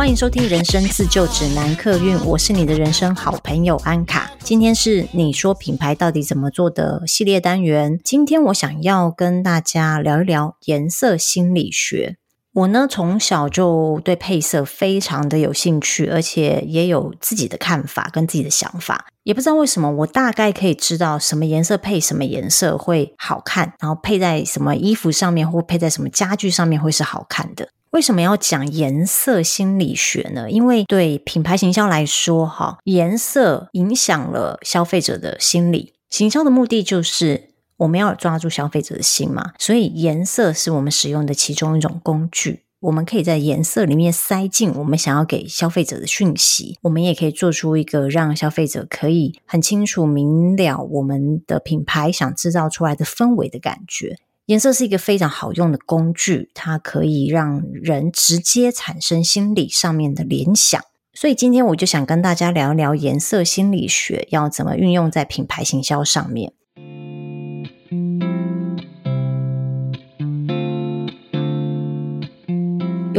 欢迎收听《人生自救指南》客运，我是你的人生好朋友安卡。今天是你说品牌到底怎么做的系列单元。今天我想要跟大家聊一聊颜色心理学。我呢，从小就对配色非常的有兴趣，而且也有自己的看法跟自己的想法。也不知道为什么，我大概可以知道什么颜色配什么颜色会好看，然后配在什么衣服上面或配在什么家具上面会是好看的。为什么要讲颜色心理学呢？因为对品牌行销来说，哈，颜色影响了消费者的心理。行销的目的就是我们要抓住消费者的心嘛，所以颜色是我们使用的其中一种工具。我们可以在颜色里面塞进我们想要给消费者的讯息，我们也可以做出一个让消费者可以很清楚明了我们的品牌想制造出来的氛围的感觉。颜色是一个非常好用的工具，它可以让人直接产生心理上面的联想。所以今天我就想跟大家聊一聊颜色心理学要怎么运用在品牌行销上面。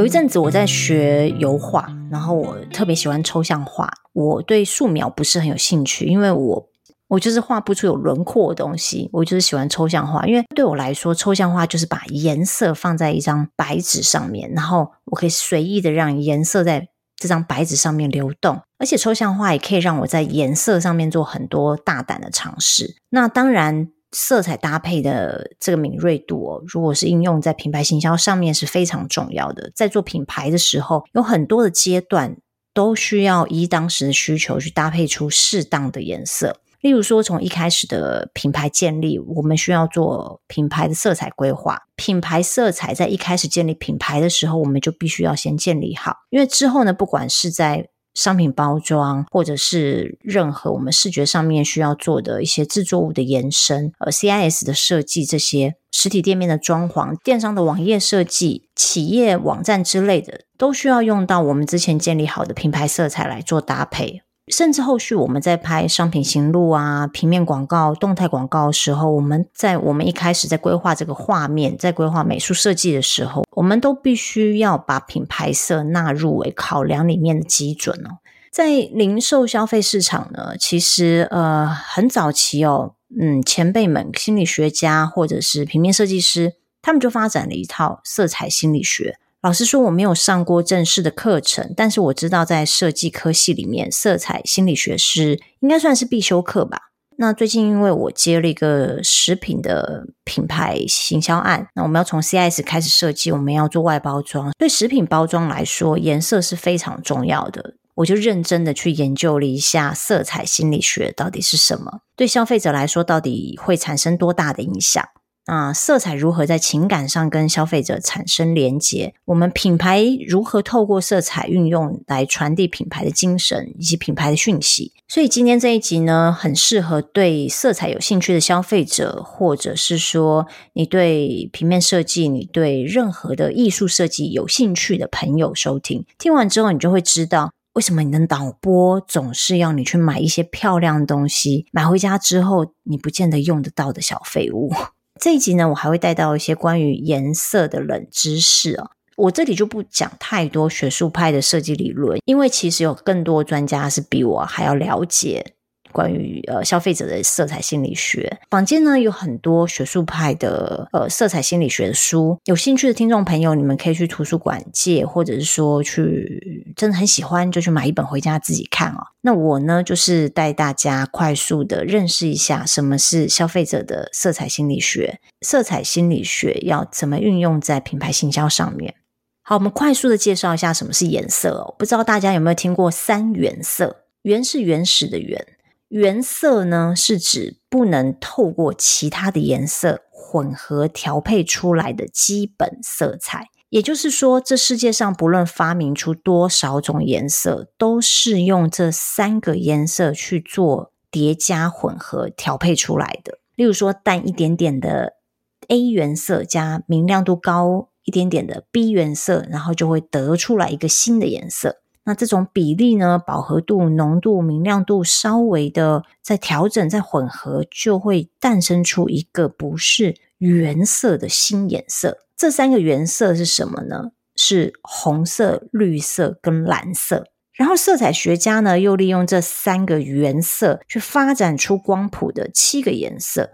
有一阵子我在学油画，然后我特别喜欢抽象画，我对素描不是很有兴趣，因为我。我就是画不出有轮廓的东西，我就是喜欢抽象画，因为对我来说，抽象画就是把颜色放在一张白纸上面，然后我可以随意的让颜色在这张白纸上面流动，而且抽象画也可以让我在颜色上面做很多大胆的尝试。那当然，色彩搭配的这个敏锐度哦，如果是应用在品牌行销上面是非常重要的。在做品牌的时候，有很多的阶段都需要依当时的需求去搭配出适当的颜色。例如说，从一开始的品牌建立，我们需要做品牌的色彩规划。品牌色彩在一开始建立品牌的时候，我们就必须要先建立好。因为之后呢，不管是在商品包装，或者是任何我们视觉上面需要做的一些制作物的延伸，呃，CIS 的设计，这些实体店面的装潢、电商的网页设计、企业网站之类的，都需要用到我们之前建立好的品牌色彩来做搭配。甚至后续我们在拍商品行录啊、平面广告、动态广告的时候，我们在我们一开始在规划这个画面、在规划美术设计的时候，我们都必须要把品牌色纳入为考量里面的基准哦。在零售消费市场呢，其实呃很早期哦，嗯，前辈们、心理学家或者是平面设计师，他们就发展了一套色彩心理学。老实说，我没有上过正式的课程，但是我知道在设计科系里面，色彩心理学是应该算是必修课吧。那最近因为我接了一个食品的品牌行销案，那我们要从 CIS 开始设计，我们要做外包装。对食品包装来说，颜色是非常重要的。我就认真的去研究了一下色彩心理学到底是什么，对消费者来说到底会产生多大的影响。啊，色彩如何在情感上跟消费者产生连结？我们品牌如何透过色彩运用来传递品牌的精神以及品牌的讯息？所以今天这一集呢，很适合对色彩有兴趣的消费者，或者是说你对平面设计、你对任何的艺术设计有兴趣的朋友收听。听完之后，你就会知道为什么你的导播总是要你去买一些漂亮的东西，买回家之后你不见得用得到的小废物。这一集呢，我还会带到一些关于颜色的冷知识哦。我这里就不讲太多学术派的设计理论，因为其实有更多专家是比我还要了解。关于呃消费者的色彩心理学，坊间呢有很多学术派的呃色彩心理学的书，有兴趣的听众朋友，你们可以去图书馆借，或者是说去真的很喜欢就去买一本回家自己看哦。那我呢就是带大家快速的认识一下什么是消费者的色彩心理学，色彩心理学要怎么运用在品牌行销上面。好，我们快速的介绍一下什么是颜色哦。不知道大家有没有听过三原色？原是原始的原。原色呢，是指不能透过其他的颜色混合调配出来的基本色彩。也就是说，这世界上不论发明出多少种颜色，都是用这三个颜色去做叠加混合调配出来的。例如说，淡一点点的 A 原色加明亮度高一点点的 B 原色，然后就会得出来一个新的颜色。那这种比例呢，饱和度、浓度、明亮度稍微的在调整、在混合，就会诞生出一个不是原色的新颜色。这三个原色是什么呢？是红色、绿色跟蓝色。然后色彩学家呢，又利用这三个原色去发展出光谱的七个颜色。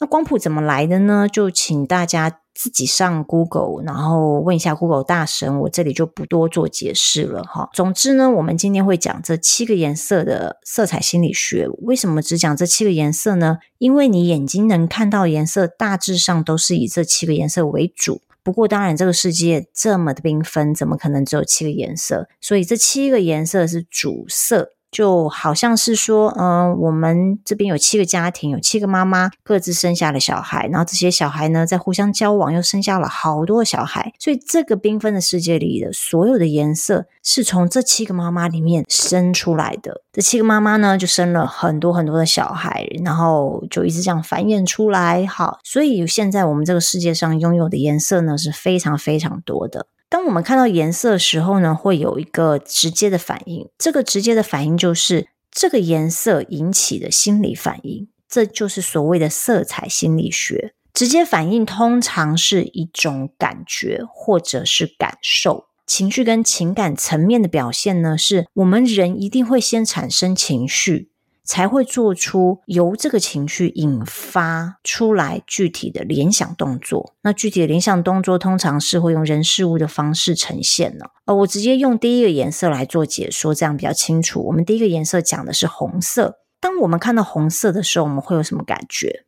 那光谱怎么来的呢？就请大家自己上 Google，然后问一下 Google 大神，我这里就不多做解释了哈。总之呢，我们今天会讲这七个颜色的色彩心理学。为什么只讲这七个颜色呢？因为你眼睛能看到颜色，大致上都是以这七个颜色为主。不过，当然，这个世界这么的缤纷，怎么可能只有七个颜色？所以，这七个颜色是主色。就好像是说，嗯、我们这边有七个家庭，有七个妈妈，各自生下了小孩，然后这些小孩呢，在互相交往，又生下了好多小孩，所以这个缤纷的世界里的所有的颜色，是从这七个妈妈里面生出来的。这七个妈妈呢，就生了很多很多的小孩，然后就一直这样繁衍出来。好，所以现在我们这个世界上拥有的颜色呢，是非常非常多的。当我们看到颜色的时候呢，会有一个直接的反应。这个直接的反应就是这个颜色引起的心理反应，这就是所谓的色彩心理学。直接反应通常是一种感觉或者是感受，情绪跟情感层面的表现呢，是我们人一定会先产生情绪。才会做出由这个情绪引发出来具体的联想动作。那具体的联想动作通常是会用人事物的方式呈现呢。呃，我直接用第一个颜色来做解说，这样比较清楚。我们第一个颜色讲的是红色。当我们看到红色的时候，我们会有什么感觉？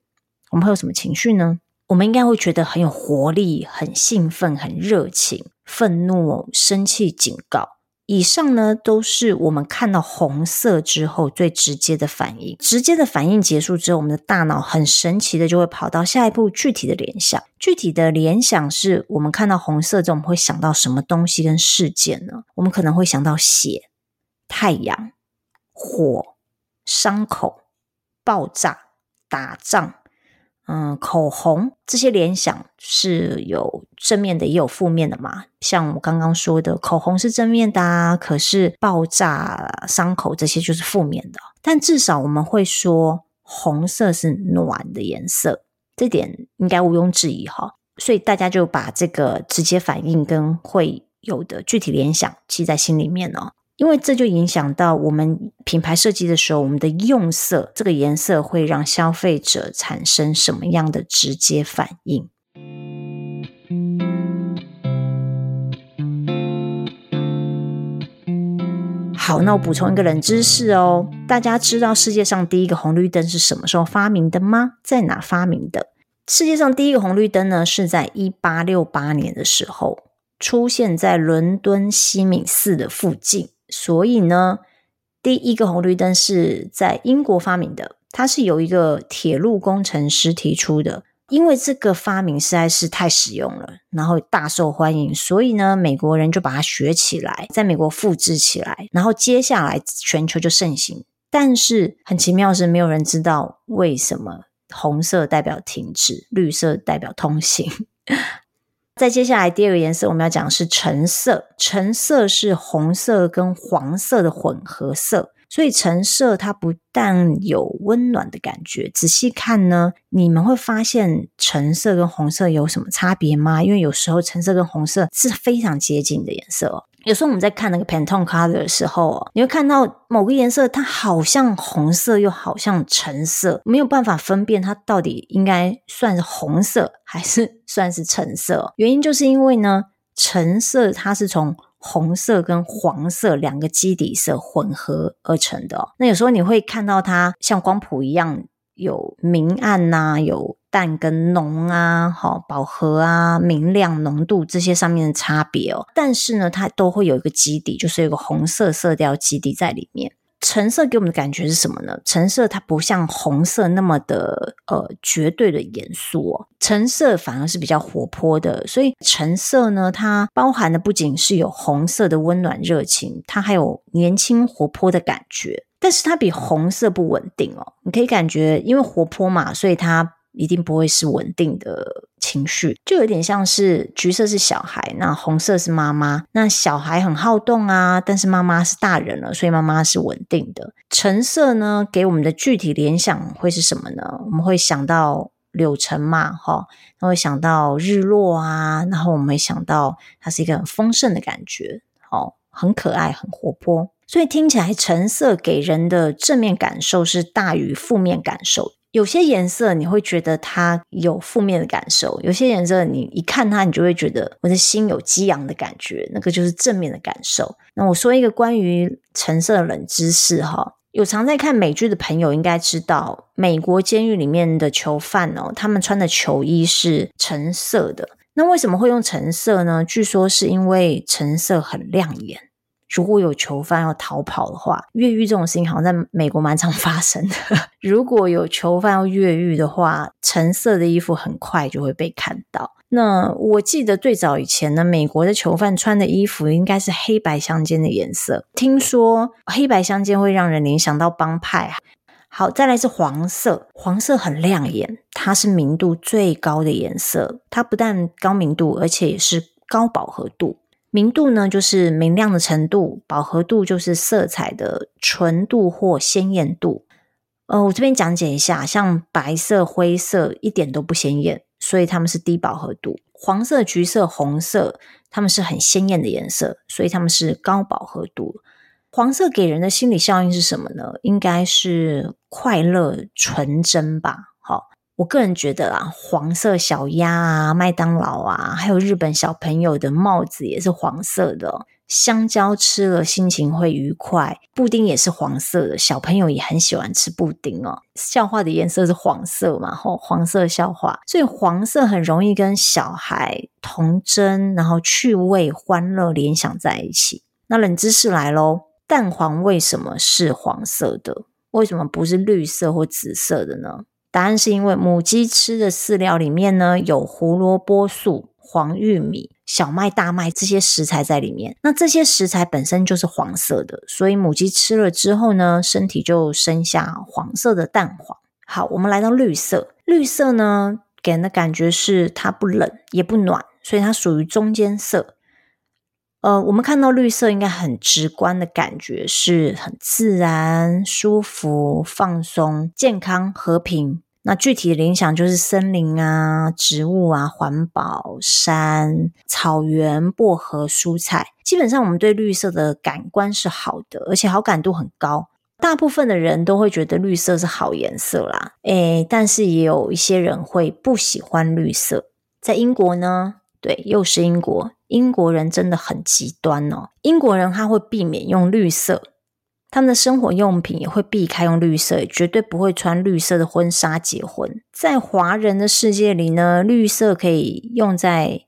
我们会有什么情绪呢？我们应该会觉得很有活力、很兴奋、很热情、愤怒、生气、警告。以上呢，都是我们看到红色之后最直接的反应。直接的反应结束之后，我们的大脑很神奇的就会跑到下一步具体的联想。具体的联想是我们看到红色之后，我们会想到什么东西跟事件呢？我们可能会想到血、太阳、火、伤口、爆炸、打仗。嗯，口红这些联想是有正面的，也有负面的嘛。像我刚刚说的，口红是正面的啊，可是爆炸、伤口这些就是负面的。但至少我们会说，红色是暖的颜色，这点应该毋庸置疑哈。所以大家就把这个直接反应跟会有的具体联想记在心里面哦。因为这就影响到我们品牌设计的时候，我们的用色这个颜色会让消费者产生什么样的直接反应？好，那我补充一个冷知识哦，大家知道世界上第一个红绿灯是什么时候发明的吗？在哪发明的？世界上第一个红绿灯呢，是在一八六八年的时候，出现在伦敦西敏寺的附近。所以呢，第一个红绿灯是在英国发明的，它是由一个铁路工程师提出的。因为这个发明实在是太实用了，然后大受欢迎，所以呢，美国人就把它学起来，在美国复制起来，然后接下来全球就盛行。但是很奇妙是，没有人知道为什么红色代表停止，绿色代表通行。再接下来第二个颜色，我们要讲的是橙色。橙色是红色跟黄色的混合色，所以橙色它不但有温暖的感觉。仔细看呢，你们会发现橙色跟红色有什么差别吗？因为有时候橙色跟红色是非常接近的颜色哦。有时候我们在看那个 Pantone Color 的时候，你会看到某个颜色，它好像红色，又好像橙色，没有办法分辨它到底应该算是红色还是算是橙色。原因就是因为呢，橙色它是从红色跟黄色两个基底色混合而成的。那有时候你会看到它像光谱一样。有明暗呐、有淡跟浓啊，好饱和啊，明亮浓度这些上面的差别哦。但是呢，它都会有一个基底，就是有个红色色调基底在里面。橙色给我们的感觉是什么呢？橙色它不像红色那么的呃绝对的严肃哦，橙色反而是比较活泼的。所以橙色呢，它包含的不仅是有红色的温暖热情，它还有年轻活泼的感觉。但是它比红色不稳定哦，你可以感觉，因为活泼嘛，所以它一定不会是稳定的情绪，就有点像是橘色是小孩，那红色是妈妈，那小孩很好动啊，但是妈妈是大人了，所以妈妈是稳定的。橙色呢，给我们的具体联想会是什么呢？我们会想到柳橙嘛，哈，那会想到日落啊，然后我们会想到它是一个很丰盛的感觉，哦，很可爱，很活泼。所以听起来橙色给人的正面感受是大于负面感受。有些颜色你会觉得它有负面的感受，有些颜色你一看它，你就会觉得我的心有激昂的感觉，那个就是正面的感受。那我说一个关于橙色的冷知识哈，有常在看美剧的朋友应该知道，美国监狱里面的囚犯哦，他们穿的囚衣是橙色的。那为什么会用橙色呢？据说是因为橙色很亮眼。如果有囚犯要逃跑的话，越狱这种事情好像在美国蛮常发生的。如果有囚犯要越狱的话，橙色的衣服很快就会被看到。那我记得最早以前呢，美国的囚犯穿的衣服应该是黑白相间的颜色。听说黑白相间会让人联想到帮派。好，再来是黄色，黄色很亮眼，它是明度最高的颜色。它不但高明度，而且也是高饱和度。明度呢，就是明亮的程度；饱和度就是色彩的纯度或鲜艳度。呃，我这边讲解一下，像白色、灰色一点都不鲜艳，所以它们是低饱和度；黄色、橘色、红色，它们是很鲜艳的颜色，所以它们是高饱和度。黄色给人的心理效应是什么呢？应该是快乐、纯真吧。我个人觉得啊，黄色小鸭啊，麦当劳啊，还有日本小朋友的帽子也是黄色的。香蕉吃了心情会愉快，布丁也是黄色的，小朋友也很喜欢吃布丁哦。笑话的颜色是黄色嘛，吼，黄色笑话，所以黄色很容易跟小孩童真，然后趣味、欢乐联想在一起。那冷知识来喽，蛋黄为什么是黄色的？为什么不是绿色或紫色的呢？答案是因为母鸡吃的饲料里面呢，有胡萝卜素、黄玉米、小麦、大麦这些食材在里面。那这些食材本身就是黄色的，所以母鸡吃了之后呢，身体就生下黄色的蛋黄。好，我们来到绿色，绿色呢给人的感觉是它不冷也不暖，所以它属于中间色。呃，我们看到绿色应该很直观的感觉是很自然、舒服、放松、健康、和平。那具体的联想就是森林啊、植物啊、环保、山、草原、薄荷、蔬菜。基本上，我们对绿色的感官是好的，而且好感度很高。大部分的人都会觉得绿色是好颜色啦，诶，但是也有一些人会不喜欢绿色。在英国呢，对，又是英国。英国人真的很极端哦。英国人他会避免用绿色，他们的生活用品也会避开用绿色，绝对不会穿绿色的婚纱结婚。在华人的世界里呢，绿色可以用在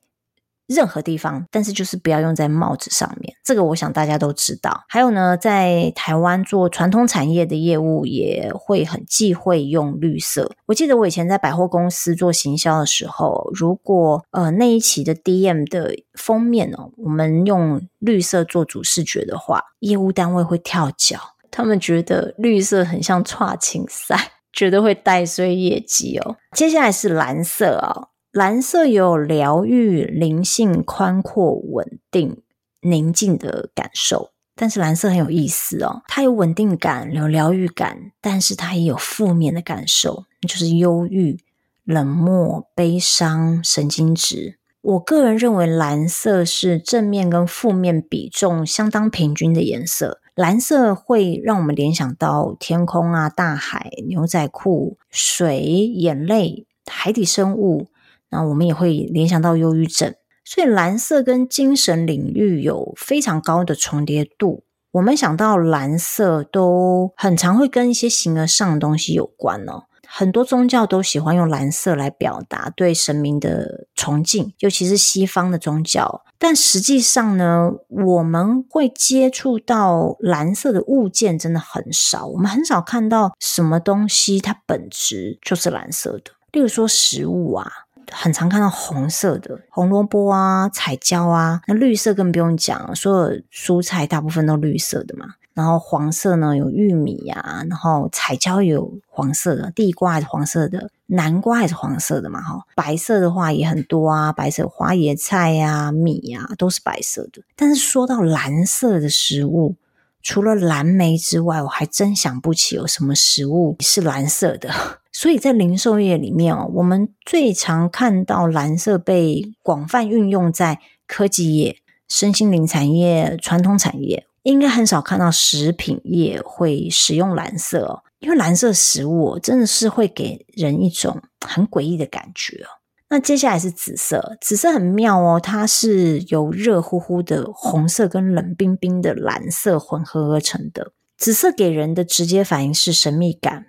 任何地方，但是就是不要用在帽子上面。这个我想大家都知道。还有呢，在台湾做传统产业的业务也会很忌讳用绿色。我记得我以前在百货公司做行销的时候，如果呃那一期的 DM 的封面哦，我们用绿色做主视觉的话，业务单位会跳脚，他们觉得绿色很像剉青赛，觉得会带衰业绩哦。接下来是蓝色哦。蓝色有疗愈、灵性、宽阔、稳定、宁静的感受，但是蓝色很有意思哦，它有稳定感，有疗愈感，但是它也有负面的感受，就是忧郁、冷漠、悲伤、神经质。我个人认为蓝色是正面跟负面比重相当平均的颜色。蓝色会让我们联想到天空啊、大海、牛仔裤、水、眼泪、海底生物。那我们也会联想到忧郁症，所以蓝色跟精神领域有非常高的重叠度。我们想到蓝色都很常会跟一些形而上的东西有关哦。很多宗教都喜欢用蓝色来表达对神明的崇敬，尤其是西方的宗教。但实际上呢，我们会接触到蓝色的物件真的很少，我们很少看到什么东西它本质就是蓝色的。例如说食物啊。很常看到红色的红萝卜啊、彩椒啊，那绿色更不用讲，所有蔬菜大部分都绿色的嘛。然后黄色呢，有玉米呀、然后彩椒有黄色的，地瓜也是黄色的，南瓜也是黄色的嘛。哈，白色的话也很多啊，白色花椰菜呀、米呀、都是白色的。但是说到蓝色的食物，除了蓝莓之外，我还真想不起有什么食物是蓝色的。所以在零售业里面哦，我们最常看到蓝色被广泛运用在科技业、身心灵产业、传统产业，应该很少看到食品业会使用蓝色哦。因为蓝色食物真的是会给人一种很诡异的感觉哦。那接下来是紫色，紫色很妙哦，它是由热乎乎的红色跟冷冰冰的蓝色混合而成的。紫色给人的直接反应是神秘感，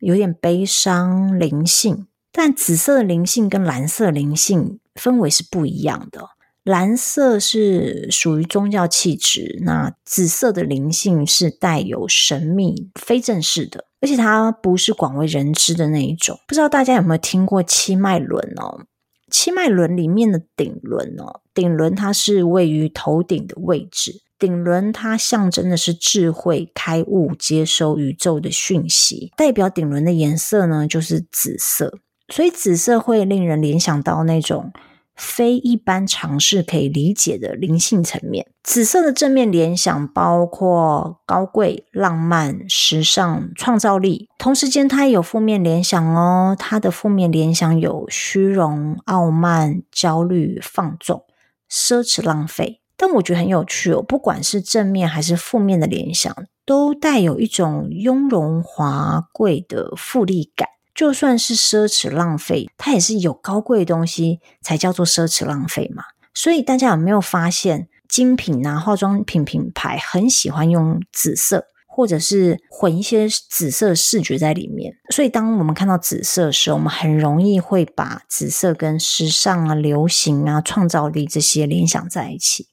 有点悲伤、灵性。但紫色的灵性跟蓝色灵性氛围是不一样的。蓝色是属于宗教气质，那紫色的灵性是带有神秘、非正式的。而且它不是广为人知的那一种，不知道大家有没有听过七脉轮哦？七脉轮里面的顶轮哦，顶轮它是位于头顶的位置，顶轮它象征的是智慧、开悟、接收宇宙的讯息，代表顶轮的颜色呢就是紫色，所以紫色会令人联想到那种。非一般常识可以理解的灵性层面，紫色的正面联想包括高贵、浪漫、时尚、创造力。同时间，它也有负面联想哦。它的负面联想有虚荣、傲慢、焦虑、放纵、奢侈、浪费。但我觉得很有趣哦，不管是正面还是负面的联想，都带有一种雍容华贵的富丽感。就算是奢侈浪费，它也是有高贵的东西才叫做奢侈浪费嘛。所以大家有没有发现，精品啊、化妆品品牌很喜欢用紫色，或者是混一些紫色视觉在里面？所以当我们看到紫色的时候，我们很容易会把紫色跟时尚啊、流行啊、创造力这些联想在一起。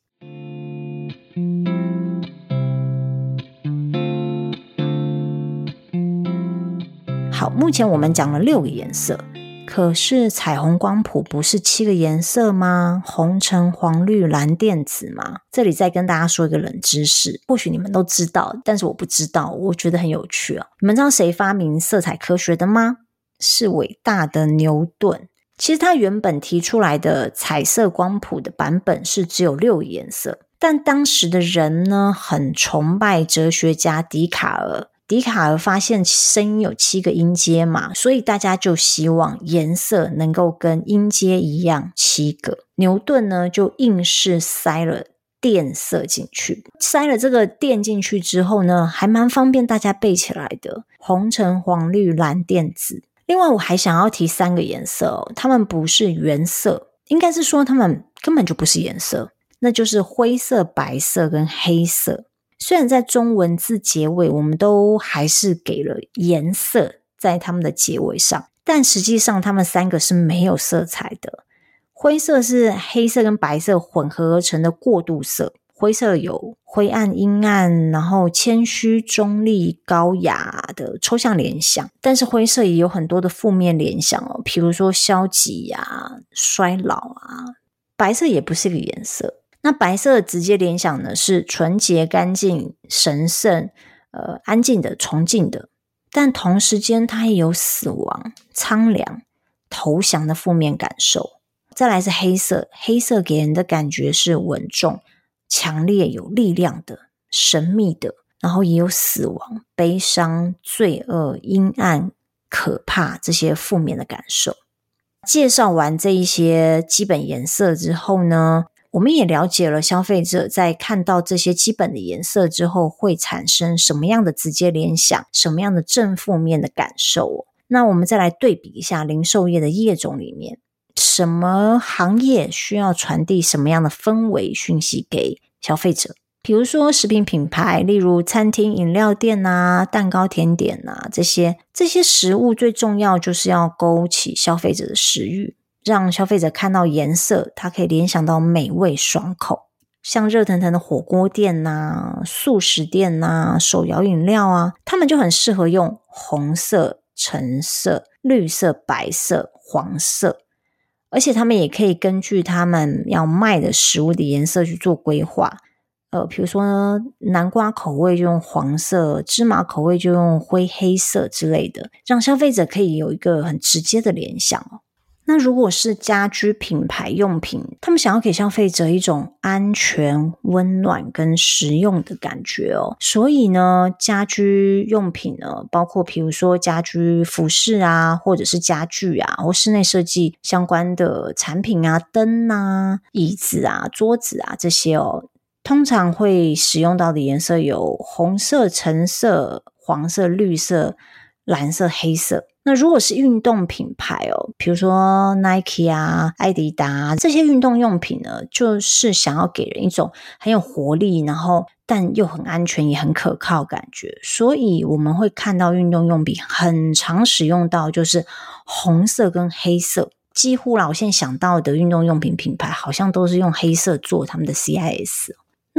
好，目前我们讲了六个颜色，可是彩虹光谱不是七个颜色吗？红、橙、黄、绿、蓝、靛、紫吗？这里再跟大家说一个冷知识，或许你们都知道，但是我不知道，我觉得很有趣啊。你们知道谁发明色彩科学的吗？是伟大的牛顿。其实他原本提出来的彩色光谱的版本是只有六个颜色，但当时的人呢，很崇拜哲学家笛卡尔。笛卡尔发现声音有七个音阶嘛，所以大家就希望颜色能够跟音阶一样七个。牛顿呢就硬是塞了靛色进去，塞了这个靛进去之后呢，还蛮方便大家背起来的：红、橙、黄、绿、蓝、靛、紫。另外，我还想要提三个颜色哦，它们不是原色，应该是说它们根本就不是颜色，那就是灰色、白色跟黑色。虽然在中文字结尾，我们都还是给了颜色在它们的结尾上，但实际上它们三个是没有色彩的。灰色是黑色跟白色混合而成的过渡色，灰色有灰暗、阴暗，然后谦虚、中立、高雅的抽象联想。但是灰色也有很多的负面联想哦，比如说消极呀、啊、衰老啊。白色也不是个颜色。那白色直接联想呢，是纯洁、干净、神圣、呃，安静的、崇敬的。但同时间，它也有死亡、苍凉、投降的负面感受。再来是黑色，黑色给人的感觉是稳重、强烈、有力量的、神秘的，然后也有死亡、悲伤、罪恶、阴暗、可怕这些负面的感受。介绍完这一些基本颜色之后呢，我们也了解了消费者在看到这些基本的颜色之后会产生什么样的直接联想，什么样的正负面的感受。那我们再来对比一下零售业的业种里面，什么行业需要传递什么样的氛围讯息给消费者？比如说食品品牌，例如餐厅、饮料店啊、蛋糕、甜点啊这些，这些食物最重要就是要勾起消费者的食欲。让消费者看到颜色，他可以联想到美味爽口，像热腾腾的火锅店呐、啊、速食店呐、手摇饮料啊，他们就很适合用红色、橙色、绿色、白色、黄色，而且他们也可以根据他们要卖的食物的颜色去做规划。呃，比如说，南瓜口味就用黄色，芝麻口味就用灰黑色之类的，让消费者可以有一个很直接的联想哦。那如果是家居品牌用品，他们想要给消费者一种安全、温暖跟实用的感觉哦。所以呢，家居用品呢，包括比如说家居服饰啊，或者是家具啊，或室内设计相关的产品啊，灯啊、椅子啊、桌子啊这些哦，通常会使用到的颜色有红色、橙色、黄色、绿色、蓝色、黑色。那如果是运动品牌哦，比如说 Nike 啊、艾迪达这些运动用品呢，就是想要给人一种很有活力，然后但又很安全也很可靠感觉。所以我们会看到运动用品很常使用到就是红色跟黑色，几乎啦，我现在想到的运动用品品牌好像都是用黑色做他们的 CIS。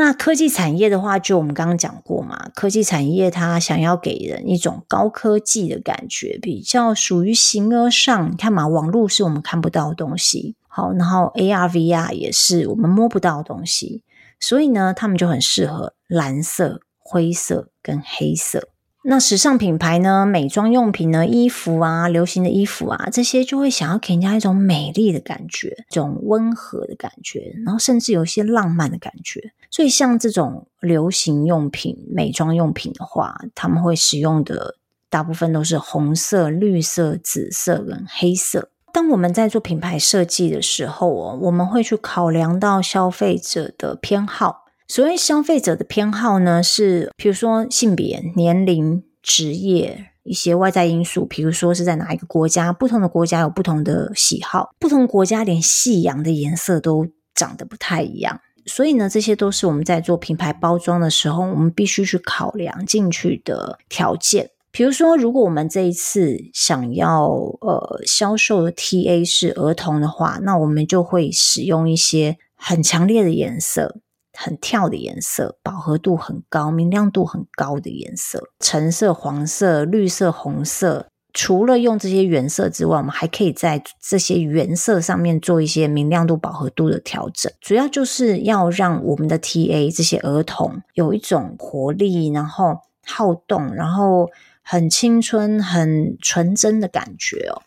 那科技产业的话，就我们刚刚讲过嘛，科技产业它想要给人一种高科技的感觉，比较属于形而上。你看嘛，网络是我们看不到的东西，好，然后 AR、VR 也是我们摸不到的东西，所以呢，他们就很适合蓝色、灰色跟黑色。那时尚品牌呢，美妆用品呢，衣服啊，流行的衣服啊，这些就会想要给人家一种美丽的感觉，一种温和的感觉，然后甚至有一些浪漫的感觉。所以像这种流行用品、美妆用品的话，他们会使用的大部分都是红色、绿色、紫色跟黑色。当我们在做品牌设计的时候哦，我们会去考量到消费者的偏好。所谓消费者的偏好呢，是比如说性别、年龄、职业一些外在因素，比如说是在哪一个国家，不同的国家有不同的喜好，不同国家连夕阳的颜色都长得不太一样。所以呢，这些都是我们在做品牌包装的时候，我们必须去考量进去的条件。比如说，如果我们这一次想要呃销售的 TA 是儿童的话，那我们就会使用一些很强烈的颜色。很跳的颜色，饱和度很高、明亮度很高的颜色，橙色、黄色、绿色、红色。除了用这些原色之外，我们还可以在这些原色上面做一些明亮度、饱和度的调整。主要就是要让我们的 TA 这些儿童有一种活力，然后好动，然后很青春、很纯真的感觉哦。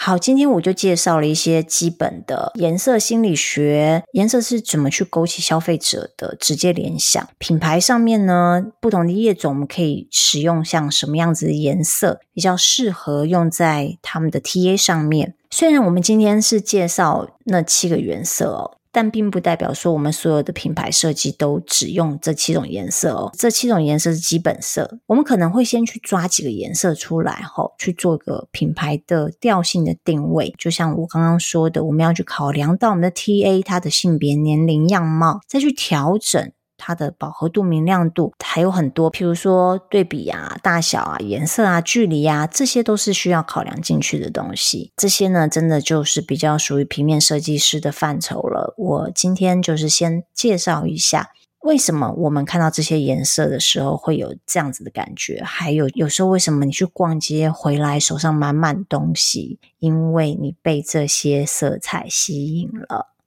好，今天我就介绍了一些基本的颜色心理学，颜色是怎么去勾起消费者的直接联想。品牌上面呢，不同的业种我们可以使用像什么样子的颜色，比较适合用在他们的 TA 上面。虽然我们今天是介绍那七个原色哦。但并不代表说我们所有的品牌设计都只用这七种颜色哦。这七种颜色是基本色，我们可能会先去抓几个颜色出来吼，去做个品牌的调性的定位。就像我刚刚说的，我们要去考量到我们的 TA 它的性别、年龄、样貌，再去调整。它的饱和度、明亮度还有很多，譬如说对比啊、大小啊、颜色啊、距离啊，这些都是需要考量进去的东西。这些呢，真的就是比较属于平面设计师的范畴了。我今天就是先介绍一下，为什么我们看到这些颜色的时候会有这样子的感觉，还有有时候为什么你去逛街回来手上满满东西，因为你被这些色彩吸引了。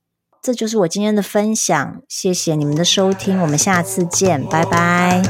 这就是我今天的分享，谢谢你们的收听，我们下次见，拜拜。